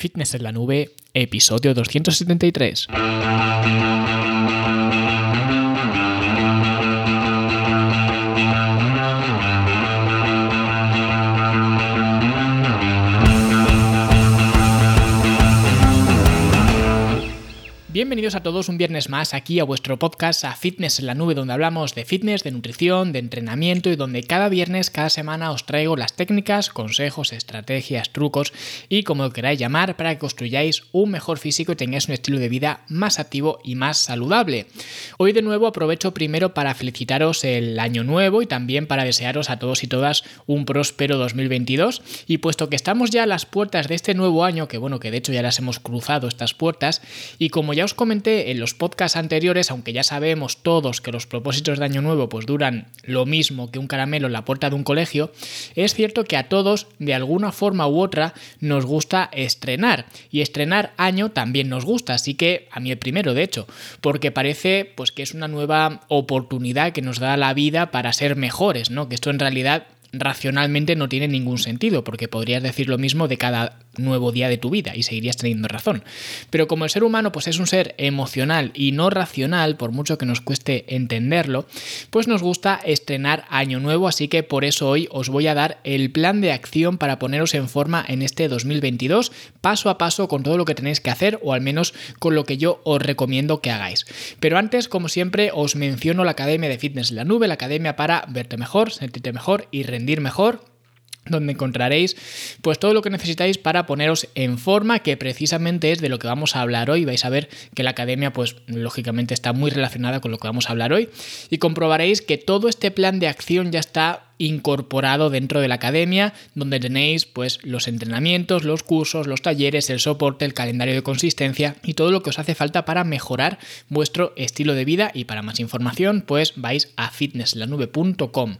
Fitness en la Nube, episodio 273. Bienvenidos a todos un viernes más aquí a vuestro podcast a Fitness en la Nube, donde hablamos de fitness, de nutrición, de entrenamiento y donde cada viernes, cada semana os traigo las técnicas, consejos, estrategias, trucos y como queráis llamar para que construyáis un mejor físico y tengáis un estilo de vida más activo y más saludable. Hoy de nuevo aprovecho primero para felicitaros el año nuevo y también para desearos a todos y todas un próspero 2022 y puesto que estamos ya a las puertas de este nuevo año, que bueno, que de hecho ya las hemos cruzado estas puertas y como ya os comenté en los podcasts anteriores, aunque ya sabemos todos que los propósitos de Año Nuevo pues duran lo mismo que un caramelo en la puerta de un colegio, es cierto que a todos, de alguna forma u otra, nos gusta estrenar. Y estrenar año también nos gusta, así que a mí el primero, de hecho, porque parece pues que es una nueva oportunidad que nos da la vida para ser mejores, ¿no? Que esto en realidad racionalmente no tiene ningún sentido, porque podrías decir lo mismo de cada nuevo día de tu vida y seguirías teniendo razón. Pero como el ser humano pues es un ser emocional y no racional, por mucho que nos cueste entenderlo, pues nos gusta estrenar año nuevo, así que por eso hoy os voy a dar el plan de acción para poneros en forma en este 2022, paso a paso con todo lo que tenéis que hacer o al menos con lo que yo os recomiendo que hagáis. Pero antes, como siempre, os menciono la Academia de Fitness en la Nube, la academia para verte mejor, sentirte mejor y rendir mejor donde encontraréis pues todo lo que necesitáis para poneros en forma, que precisamente es de lo que vamos a hablar hoy. Vais a ver que la academia pues lógicamente está muy relacionada con lo que vamos a hablar hoy y comprobaréis que todo este plan de acción ya está incorporado dentro de la academia, donde tenéis pues los entrenamientos, los cursos, los talleres, el soporte, el calendario de consistencia y todo lo que os hace falta para mejorar vuestro estilo de vida y para más información pues vais a fitnesslanube.com.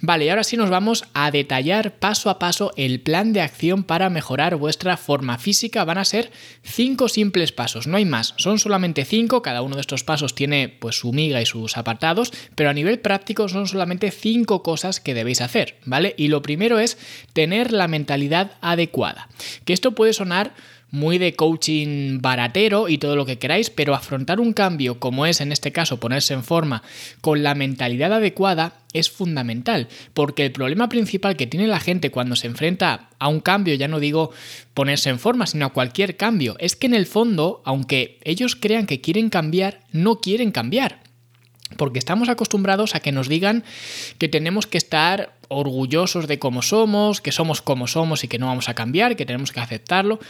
Vale, y ahora sí nos vamos a detallar paso a paso el plan de acción para mejorar vuestra forma física. Van a ser cinco simples pasos, no hay más, son solamente cinco, cada uno de estos pasos tiene pues su miga y sus apartados, pero a nivel práctico son solamente cinco cosas que debéis hacer, ¿vale? Y lo primero es tener la mentalidad adecuada. Que esto puede sonar muy de coaching baratero y todo lo que queráis, pero afrontar un cambio como es en este caso ponerse en forma con la mentalidad adecuada es fundamental, porque el problema principal que tiene la gente cuando se enfrenta a un cambio, ya no digo ponerse en forma, sino a cualquier cambio, es que en el fondo, aunque ellos crean que quieren cambiar, no quieren cambiar. Porque estamos acostumbrados a que nos digan que tenemos que estar orgullosos de cómo somos, que somos como somos y que no vamos a cambiar, que tenemos que aceptarlo.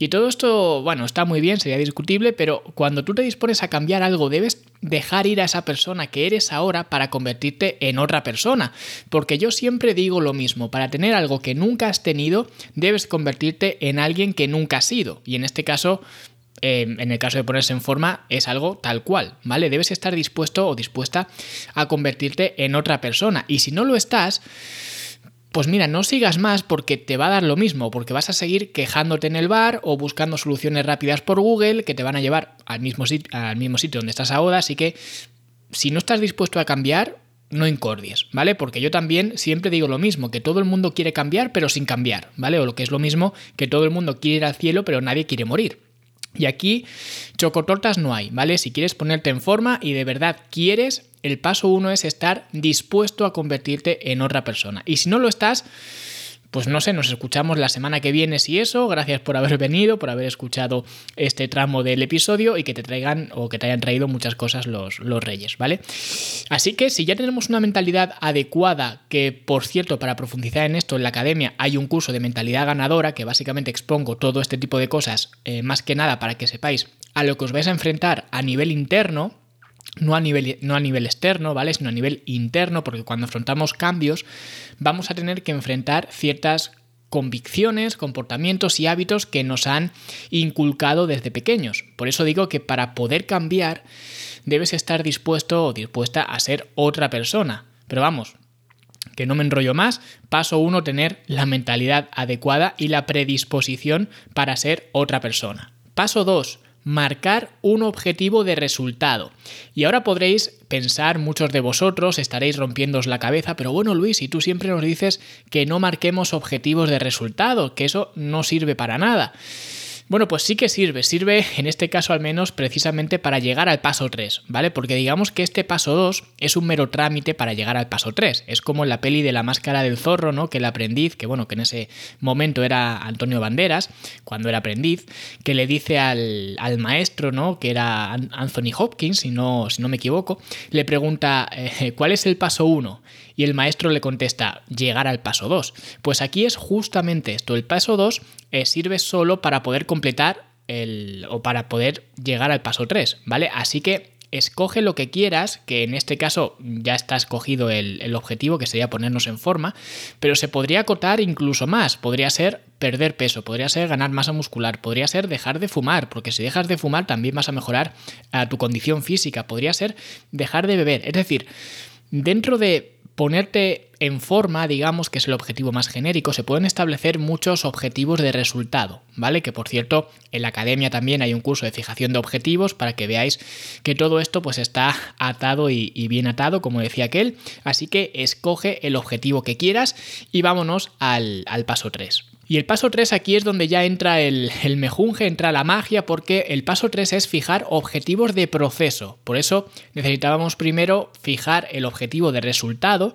Y todo esto, bueno, está muy bien, sería discutible, pero cuando tú te dispones a cambiar algo, debes dejar ir a esa persona que eres ahora para convertirte en otra persona. Porque yo siempre digo lo mismo, para tener algo que nunca has tenido, debes convertirte en alguien que nunca has sido. Y en este caso, Em, en el caso de ponerse en forma, es algo tal cual, ¿vale? Debes estar dispuesto o dispuesta a convertirte en otra persona. Y si no lo estás, pues mira, no sigas más porque te va a dar lo mismo, porque vas a seguir quejándote en el bar o buscando soluciones rápidas por Google que te van a llevar al mismo, al mismo sitio donde estás ahora, así que si no estás dispuesto a cambiar, no incordies, ¿vale? Porque yo también siempre digo lo mismo, que todo el mundo quiere cambiar pero sin cambiar, ¿vale? O lo que es lo mismo, que todo el mundo quiere ir al cielo pero nadie quiere morir. Y aquí chocotortas no hay, ¿vale? Si quieres ponerte en forma y de verdad quieres, el paso uno es estar dispuesto a convertirte en otra persona. Y si no lo estás, pues no sé, nos escuchamos la semana que viene si eso. Gracias por haber venido, por haber escuchado este tramo del episodio y que te traigan o que te hayan traído muchas cosas los, los reyes, ¿vale? Así que si ya tenemos una mentalidad adecuada, que por cierto, para profundizar en esto en la academia hay un curso de mentalidad ganadora que básicamente expongo todo este tipo de cosas, eh, más que nada para que sepáis a lo que os vais a enfrentar a nivel interno, no a, nivel, no a nivel externo, ¿vale? Sino a nivel interno, porque cuando afrontamos cambios vamos a tener que enfrentar ciertas convicciones, comportamientos y hábitos que nos han inculcado desde pequeños. Por eso digo que para poder cambiar debes estar dispuesto o dispuesta a ser otra persona. Pero vamos, que no me enrollo más. Paso uno, tener la mentalidad adecuada y la predisposición para ser otra persona. Paso 2, marcar un objetivo de resultado. Y ahora podréis pensar, muchos de vosotros estaréis rompiéndos la cabeza, pero bueno Luis, y tú siempre nos dices que no marquemos objetivos de resultado, que eso no sirve para nada. Bueno, pues sí que sirve, sirve en este caso al menos precisamente para llegar al paso 3, ¿vale? Porque digamos que este paso 2 es un mero trámite para llegar al paso 3. Es como en la peli de la máscara del zorro, ¿no? Que el aprendiz, que bueno, que en ese momento era Antonio Banderas, cuando era aprendiz, que le dice al, maestro, ¿no? Que era Anthony Hopkins, si no, si no me equivoco, le pregunta, eh, ¿cuál es el paso 1? Y el maestro le contesta, llegar al paso 2. Pues aquí es justamente esto, el paso 2 eh, sirve solo para poder completar el, o para poder llegar al paso 3, ¿vale? Así que escoge lo que quieras, que en este caso ya está escogido el, el, objetivo, que sería ponernos en forma, pero se podría acotar incluso más. Podría ser perder peso, podría ser ganar masa muscular, podría ser dejar de fumar, porque si dejas de fumar también vas a mejorar a tu condición física, podría ser dejar de beber. Es decir, dentro de ponerte en forma, digamos, que es el objetivo más genérico, se pueden establecer muchos objetivos de resultado, ¿vale? Que por cierto, en la academia también hay un curso de fijación de objetivos para que veáis que todo esto pues está atado y, bien atado, como decía aquel. Así que escoge el objetivo que quieras y vámonos al, al paso 3. Y el paso 3 aquí es donde ya entra el, el, mejunje, entra la magia, porque el paso 3 es fijar objetivos de proceso. Por eso necesitábamos primero fijar el objetivo de resultado,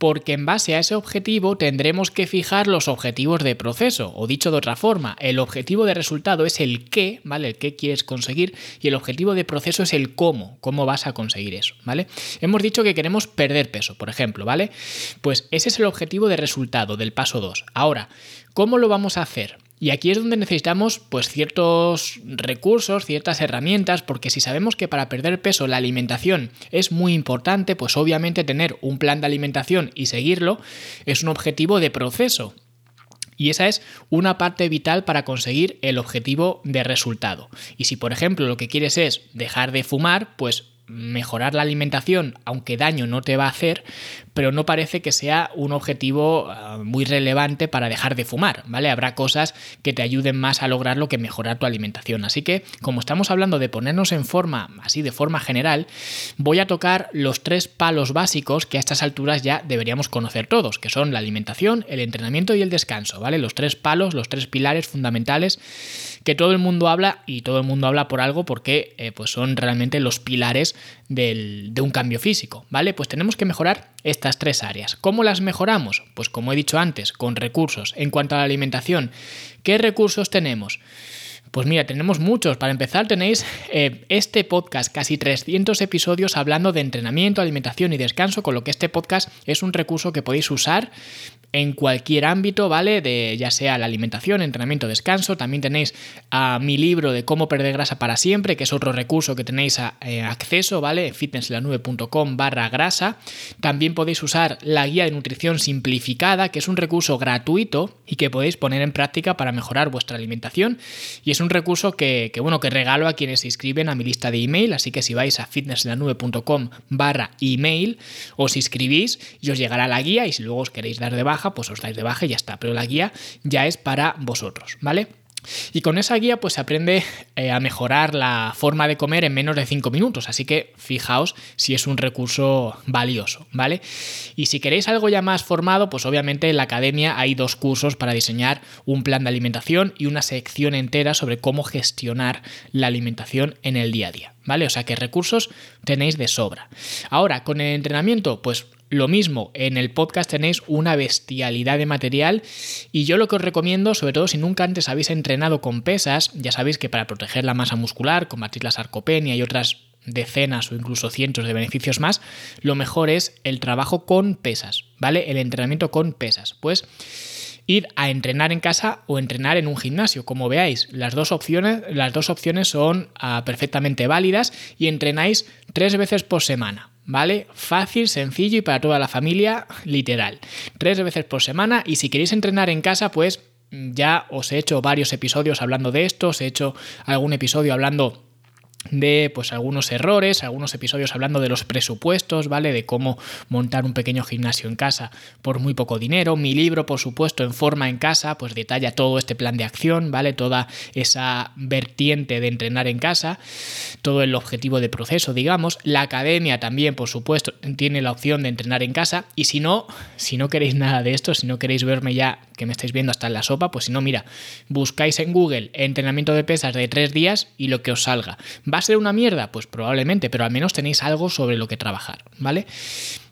porque en base a ese objetivo tendremos que fijar los objetivos de proceso. O dicho de otra forma, el objetivo de resultado es el qué, ¿vale? El qué quieres conseguir, y el objetivo de proceso es el cómo, cómo vas a conseguir eso, ¿vale? Hemos dicho que queremos perder peso, por ejemplo, ¿vale? Pues ese es el objetivo de resultado del paso 2. Ahora, ¿Cómo lo vamos a hacer? Y aquí es donde necesitamos pues ciertos recursos, ciertas herramientas, porque si sabemos que para perder peso la alimentación es muy importante, pues obviamente tener un plan de alimentación y seguirlo es un objetivo de proceso. Y esa es una parte vital para conseguir el objetivo de resultado. Y si por ejemplo lo que quieres es dejar de fumar, pues mejorar la alimentación, aunque daño no te va a hacer, pero no parece que sea un objetivo ah, muy relevante para dejar de fumar, ¿vale? Habrá cosas que te ayuden más a lograrlo que mejorar tu alimentación. Así que, como estamos hablando de ponernos en forma, así de forma general, voy a tocar los tres palos básicos que a estas alturas ya deberíamos conocer todos, que son la alimentación, el entrenamiento y el descanso, ¿vale? Los tres palos, los tres pilares fundamentales que todo el mundo habla y todo el mundo habla por algo porque eh, pues son realmente los pilares de un cambio físico, ¿vale? Pues tenemos que mejorar estas tres áreas. ¿Cómo las mejoramos? Pues como he dicho antes, con recursos. En cuanto a la alimentación, ¿qué recursos tenemos? Pues mira, tenemos muchos. Para empezar, tenéis eh, este podcast, casi 300 episodios hablando de entrenamiento, alimentación y descanso, con lo que este podcast es un recurso que podéis usar en cualquier ámbito, ¿vale? De ya sea la alimentación, entrenamiento, descanso. También tenéis a mi libro de cómo perder grasa para siempre, que es otro recurso que tenéis a, eh, acceso, ¿vale? fitnesslanube.com barra grasa. También podéis usar la guía de nutrición simplificada, que es un recurso gratuito y que podéis poner en práctica para mejorar vuestra alimentación. Es un recurso que, que bueno, que regalo a quienes se inscriben a mi lista de email, así que si vais a fitnesslanube.com barra email, os inscribís y os llegará la guía y si luego os queréis dar de baja, pues os dais de baja y ya está. Pero la guía ya es para vosotros, ¿vale? Y con esa guía pues se aprende eh, a mejorar la forma de comer en menos de 5 minutos, así que fijaos si es un recurso valioso, ¿vale? Y si queréis algo ya más formado, pues obviamente en la academia hay dos cursos para diseñar un plan de alimentación y una sección entera sobre cómo gestionar la alimentación en el día a día, ¿vale? O sea que recursos tenéis de sobra. Ahora, con el entrenamiento, pues lo mismo, en el podcast tenéis una bestialidad de material y yo lo que os recomiendo, sobre todo si nunca antes habéis entrenado con pesas, ya sabéis que para proteger la masa muscular, combatir la sarcopenia y otras decenas o incluso cientos de beneficios más, lo mejor es el trabajo con pesas, ¿vale? El entrenamiento con pesas. Pues ir a entrenar en casa o entrenar en un gimnasio. Como veáis, las dos opciones, las dos opciones son ah, perfectamente válidas y entrenáis tres veces por semana. ¿Vale? Fácil, sencillo y para toda la familia, literal. Tres veces por semana y si queréis entrenar en casa, pues ya os he hecho varios episodios hablando de esto, os he hecho algún episodio hablando de pues algunos errores, algunos episodios hablando de los presupuestos, ¿vale? De cómo montar un pequeño gimnasio en casa por muy poco dinero. Mi libro, por supuesto, en forma en casa, pues detalla todo este plan de acción, ¿vale? Toda esa vertiente de entrenar en casa, todo el objetivo de proceso, digamos. La academia también, por supuesto, tiene la opción de entrenar en casa y si no, si no queréis nada de esto, si no queréis verme ya porque me estáis viendo hasta en la sopa, pues si no, mira, buscáis en Google entrenamiento de pesas de tres días y lo que os salga. ¿Va a ser una mierda? Pues probablemente, pero al menos tenéis algo sobre lo que trabajar, ¿vale?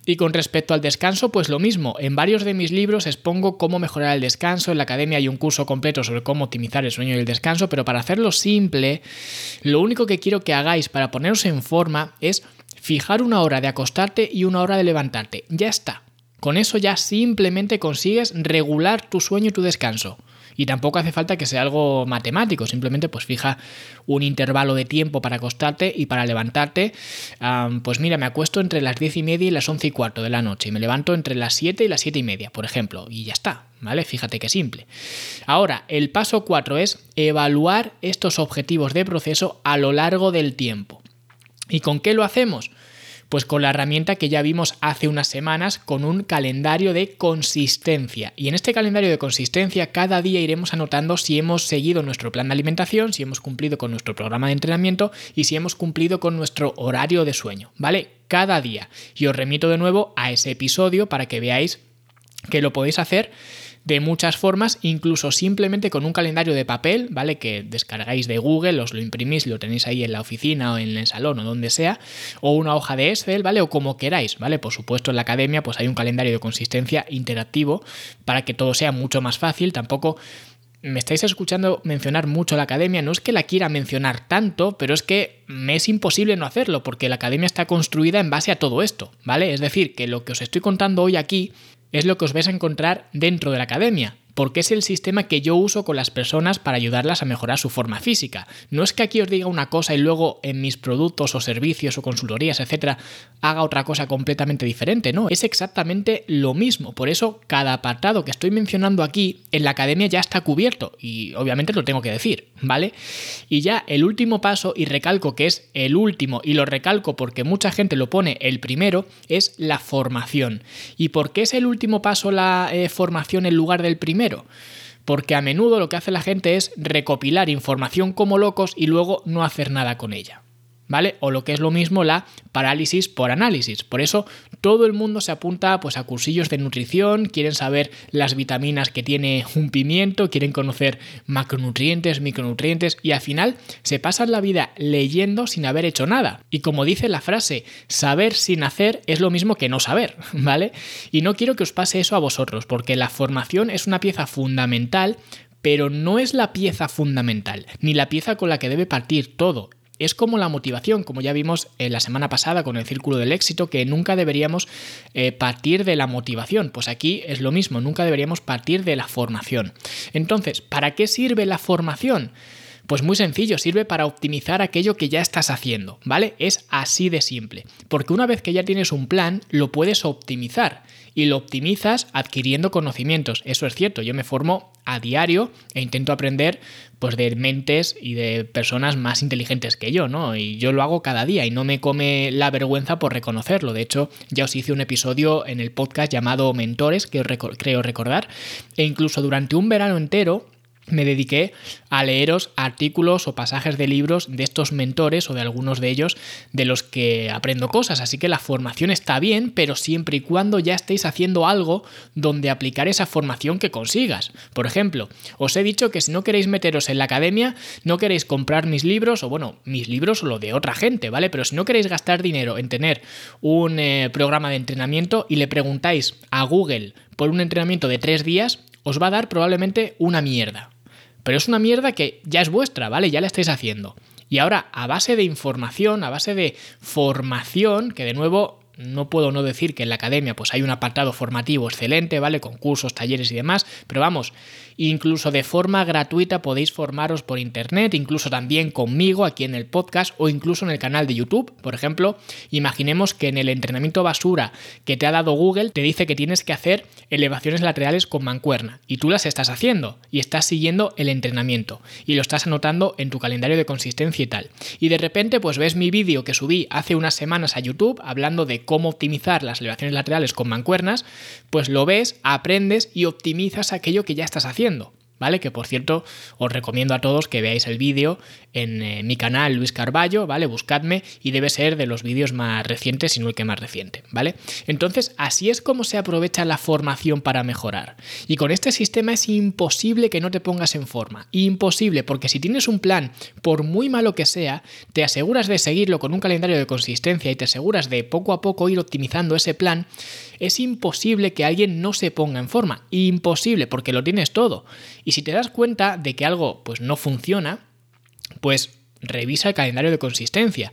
Y con respecto al descanso, pues lo mismo. En varios de mis libros expongo cómo mejorar el descanso. En la academia hay un curso completo sobre cómo optimizar el sueño y el descanso, pero para hacerlo simple, lo único que quiero que hagáis para poneros en forma es fijar una hora de acostarte y una hora de levantarte. Ya está. Con eso ya simplemente consigues regular tu sueño y tu descanso. Y tampoco hace falta que sea algo matemático, simplemente pues fija un intervalo de tiempo para acostarte y para levantarte. pues mira, me acuesto entre las 10 y media y las 11 y cuarto de la noche y me levanto entre las 7 y las 7 y media, por ejemplo, y ya está, ¿vale? Fíjate qué simple. Ahora, el paso 4 es evaluar estos objetivos de proceso a lo largo del tiempo. ¿Y con qué lo hacemos? Pues con la herramienta que ya vimos hace unas semanas con un calendario de consistencia. Y en este calendario de consistencia cada día iremos anotando si hemos seguido nuestro plan de alimentación, si hemos cumplido con nuestro programa de entrenamiento y si hemos cumplido con nuestro horario de sueño, ¿vale? Cada día. Y os remito de nuevo a ese episodio para que veáis que lo podéis hacer de muchas formas, incluso simplemente con un calendario de papel, ¿vale? Que descargáis de Google, os lo imprimís, lo tenéis ahí en la oficina o en el salón o donde sea, o una hoja de Excel, ¿vale? O como queráis, ¿vale? Por supuesto, en la academia pues hay un calendario de consistencia interactivo para que todo sea mucho más fácil, tampoco me estáis escuchando mencionar mucho la academia, no es que la quiera mencionar tanto, pero es que me es imposible no hacerlo, porque la academia está construida en base a todo esto, ¿vale? Es decir, que lo que os estoy contando hoy aquí es lo que os vais a encontrar dentro de la academia porque es el sistema que yo uso con las personas para ayudarlas a mejorar su forma física. No es que aquí os diga una cosa y luego en mis productos o servicios o consultorías, etcétera, haga otra cosa completamente diferente, no, es exactamente lo mismo. Por eso cada apartado que estoy mencionando aquí en la academia ya está cubierto y obviamente lo tengo que decir, ¿vale? Y ya el último paso y recalco que es el último y lo recalco porque mucha gente lo pone el primero es la formación. ¿Y por qué es el último paso la eh, formación en lugar del primero? Porque a menudo lo que hace la gente es recopilar información como locos y luego no hacer nada con ella. ¿Vale? O lo que es lo mismo la parálisis por análisis. Por eso todo el mundo se apunta pues, a cursillos de nutrición, quieren saber las vitaminas que tiene un pimiento, quieren conocer macronutrientes, micronutrientes y al final se pasan la vida leyendo sin haber hecho nada. Y como dice la frase, saber sin hacer es lo mismo que no saber, ¿vale? Y no quiero que os pase eso a vosotros, porque la formación es una pieza fundamental pero no es la pieza fundamental, ni la pieza con la que debe partir todo es como la motivación, como ya vimos en la semana pasada con el círculo del éxito, que nunca deberíamos eh, partir de la motivación. Pues aquí es lo mismo, nunca deberíamos partir de la formación. Entonces, ¿para qué sirve la formación? Pues muy sencillo, sirve para optimizar aquello que ya estás haciendo, ¿vale? Es así de simple. Porque una vez que ya tienes un plan, lo puedes optimizar y lo optimizas adquiriendo conocimientos. Eso es cierto, yo me formo a diario e intento aprender pues de mentes y de personas más inteligentes que yo, ¿no? Y yo lo hago cada día y no me come la vergüenza por reconocerlo. De hecho, ya os hice un episodio en el podcast llamado Mentores, que creo recordar, e incluso durante un verano entero me dediqué a leeros artículos o pasajes de libros de estos mentores o de algunos de ellos de los que aprendo cosas. Así que la formación está bien, pero siempre y cuando ya estéis haciendo algo donde aplicar esa formación que consigas. Por ejemplo, os he dicho que si no queréis meteros en la academia, no queréis comprar mis libros, o bueno, mis libros o lo de otra gente, ¿vale? Pero si no queréis gastar dinero en tener un eh, programa de entrenamiento y le preguntáis a Google por un entrenamiento de tres días, os va a dar probablemente una mierda. Pero es una mierda que ya es vuestra, ¿vale? Ya la estáis haciendo. Y ahora, a base de información, a base de formación, que de nuevo no puedo no decir que en la academia pues hay un apartado formativo excelente, ¿vale? Con cursos, talleres y demás, pero vamos, incluso de forma gratuita podéis formaros por internet, incluso también conmigo aquí en el podcast o incluso en el canal de YouTube. Por ejemplo, imaginemos que en el entrenamiento basura que te ha dado Google te dice que tienes que hacer elevaciones laterales con mancuerna y tú las estás haciendo y estás siguiendo el entrenamiento y lo estás anotando en tu calendario de consistencia y tal. Y de repente pues ves mi vídeo que subí hace unas semanas a YouTube hablando de cómo optimizar las elevaciones laterales con mancuernas, pues lo ves, aprendes y optimizas aquello que ya estás haciendo. ¿Vale? Que por cierto, os recomiendo a todos que veáis el vídeo en eh, mi canal Luis Carballo, ¿vale? Buscadme y debe ser de los vídeos más recientes, si no el que más reciente, ¿vale? Entonces, así es como se aprovecha la formación para mejorar. Y con este sistema es imposible que no te pongas en forma. Imposible, porque si tienes un plan, por muy malo que sea, te aseguras de seguirlo con un calendario de consistencia y te aseguras de poco a poco ir optimizando ese plan, es imposible que alguien no se ponga en forma. Imposible, porque lo tienes todo. Y si te das cuenta de que algo pues no funciona, pues revisa el calendario de consistencia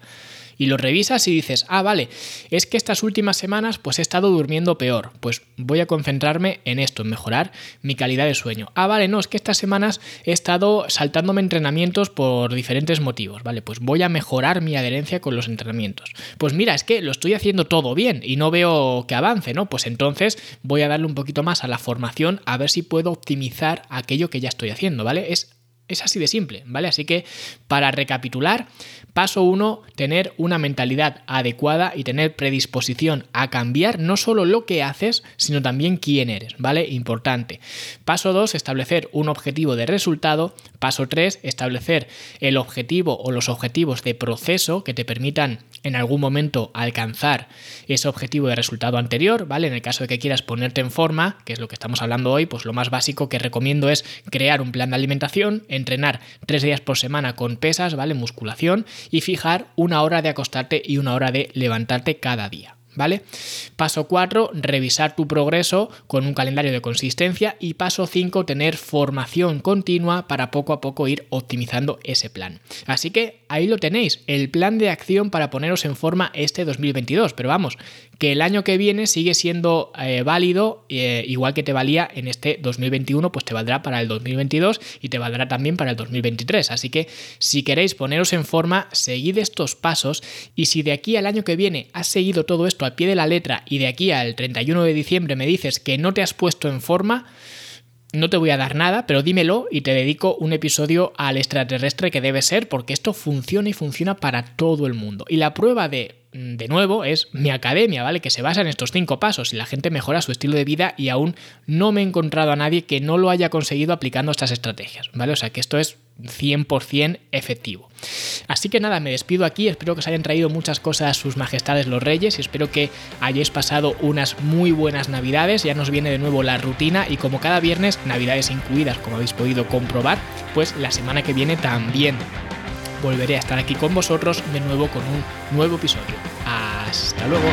y lo revisas y dices, ah, vale, es que estas últimas semanas pues he estado durmiendo peor, pues voy a concentrarme en esto, en mejorar mi calidad de sueño. Ah, vale, no, es que estas semanas he estado saltándome entrenamientos por diferentes motivos, vale, pues voy a mejorar mi adherencia con los entrenamientos. Pues mira, es que lo estoy haciendo todo bien y no veo que avance, ¿no? Pues entonces voy a darle un poquito más a la formación a ver si puedo optimizar aquello que ya estoy haciendo, ¿vale? Es es así de simple, ¿vale? Así que para recapitular, paso uno, tener una mentalidad adecuada y tener predisposición a cambiar no solo lo que haces, sino también quién eres, ¿vale? Importante. Paso dos, establecer un objetivo de resultado. Paso tres, establecer el objetivo o los objetivos de proceso que te permitan en algún momento alcanzar ese objetivo de resultado anterior, ¿vale? En el caso de que quieras ponerte en forma, que es lo que estamos hablando hoy, pues lo más básico que recomiendo es crear un plan de alimentación, entrenar tres días por semana con pesas, ¿vale? Musculación y fijar una hora de acostarte y una hora de levantarte cada día. ¿Vale? Paso 4, revisar tu progreso con un calendario de consistencia y paso 5, tener formación continua para poco a poco ir optimizando ese plan. Así que ahí lo tenéis, el plan de acción para poneros en forma este 2022, pero vamos, que el año que viene sigue siendo eh, válido, eh, igual que te valía en este 2021, pues te valdrá para el 2022 y te valdrá también para el 2023. Así que si queréis poneros en forma, seguid estos pasos y si de aquí al año que viene has seguido todo esto al pie de la letra y de aquí al 31 de diciembre me dices que no te has puesto en forma, no te voy a dar nada, pero dímelo y te dedico un episodio al extraterrestre que debe ser, porque esto funciona y funciona para todo el mundo. Y la prueba de de nuevo, es mi academia, ¿vale? Que se basa en estos cinco pasos y la gente mejora su estilo de vida y aún no me he encontrado a nadie que no lo haya conseguido aplicando estas estrategias, ¿vale? O sea que esto es 100% efectivo. Así que nada, me despido aquí, espero que os hayan traído muchas cosas sus majestades los reyes y espero que hayáis pasado unas muy buenas navidades, ya nos viene de nuevo la rutina y como cada viernes, navidades incluidas, como habéis podido comprobar, pues la semana que viene también volveré a estar aquí con vosotros de nuevo con un nuevo episodio. Hasta luego.